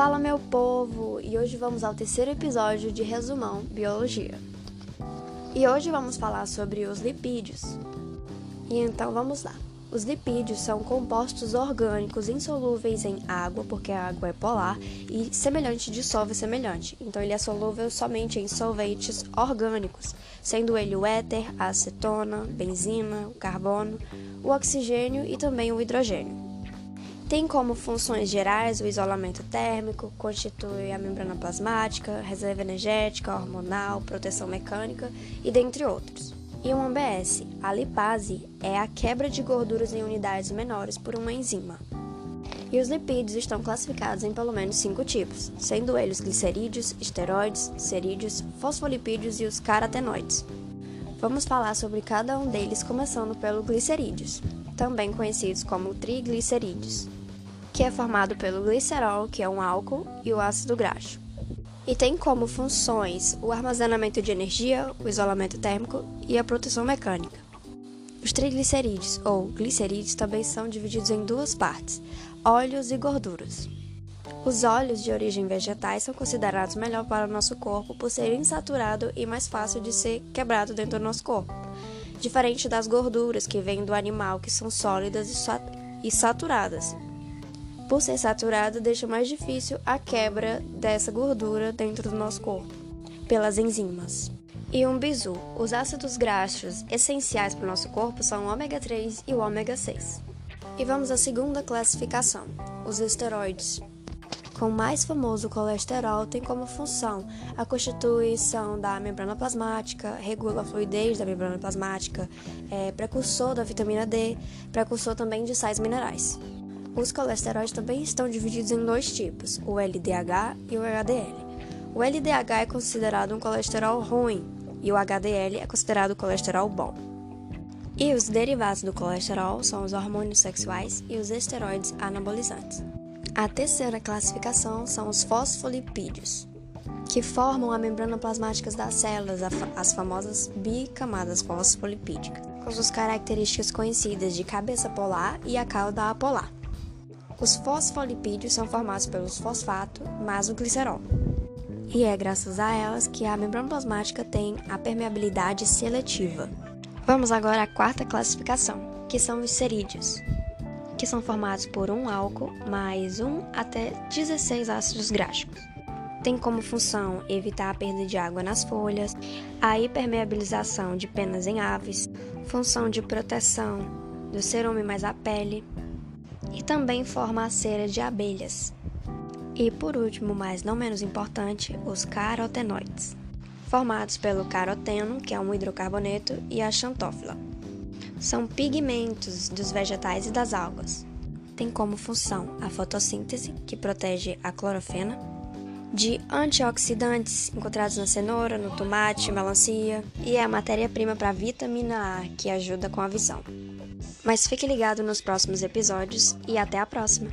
Fala meu povo! E hoje vamos ao terceiro episódio de Resumão Biologia. E hoje vamos falar sobre os lipídios. E então vamos lá. Os lipídios são compostos orgânicos insolúveis em água, porque a água é polar, e semelhante dissolve semelhante. Então ele é solúvel somente em solventes orgânicos, sendo ele o éter, a acetona, benzina, o carbono, o oxigênio e também o hidrogênio. Tem como funções gerais o isolamento térmico, constitui a membrana plasmática, reserva energética, hormonal, proteção mecânica e dentre outros. E um ABS, a lipase, é a quebra de gorduras em unidades menores por uma enzima. E os lipídios estão classificados em pelo menos cinco tipos, sendo eles glicerídeos, esteroides, cerídeos, fosfolipídios e os carotenoides. Vamos falar sobre cada um deles, começando pelo glicerídeos, também conhecidos como triglicerídeos que é formado pelo glicerol, que é um álcool, e o ácido graxo. E tem como funções o armazenamento de energia, o isolamento térmico e a proteção mecânica. Os triglicerídeos, ou glicerídeos, também são divididos em duas partes: óleos e gorduras. Os óleos de origem vegetais são considerados melhor para o nosso corpo por serem insaturados e mais fácil de ser quebrado dentro do nosso corpo, diferente das gorduras que vêm do animal, que são sólidas e saturadas, por ser saturado, deixa mais difícil a quebra dessa gordura dentro do nosso corpo pelas enzimas. E um bizu. Os ácidos graxos essenciais para o nosso corpo são o ômega 3 e o ômega 6. E vamos à segunda classificação, os esteroides. Com o mais famoso colesterol, tem como função a constituição da membrana plasmática, regula a fluidez da membrana plasmática, é precursor da vitamina D, precursor também de sais minerais. Os colesteróis também estão divididos em dois tipos, o LDH e o HDL. O LDH é considerado um colesterol ruim e o HDL é considerado colesterol bom. E os derivados do colesterol são os hormônios sexuais e os esteroides anabolizantes. A terceira classificação são os fosfolipídios, que formam a membrana plasmática das células, as famosas bicamadas fosfolipídicas, com suas características conhecidas de cabeça polar e a cauda apolar. Os fosfolipídios são formados pelos fosfato mais o glicerol. E é graças a elas que a membrana plasmática tem a permeabilidade seletiva. Vamos agora à quarta classificação, que são os cerídeos, que são formados por um álcool mais um até 16 ácidos gráficos. Tem como função evitar a perda de água nas folhas, a hipermeabilização de penas em aves, função de proteção do cerume mais a pele, e também forma a cera de abelhas. E por último, mas não menos importante, os carotenoides, formados pelo caroteno, que é um hidrocarboneto, e a xantófila. São pigmentos dos vegetais e das algas. Tem como função a fotossíntese, que protege a clorofena, de antioxidantes encontrados na cenoura, no tomate, melancia, e é a matéria-prima para a vitamina A, que ajuda com a visão. Mas fique ligado nos próximos episódios e até a próxima!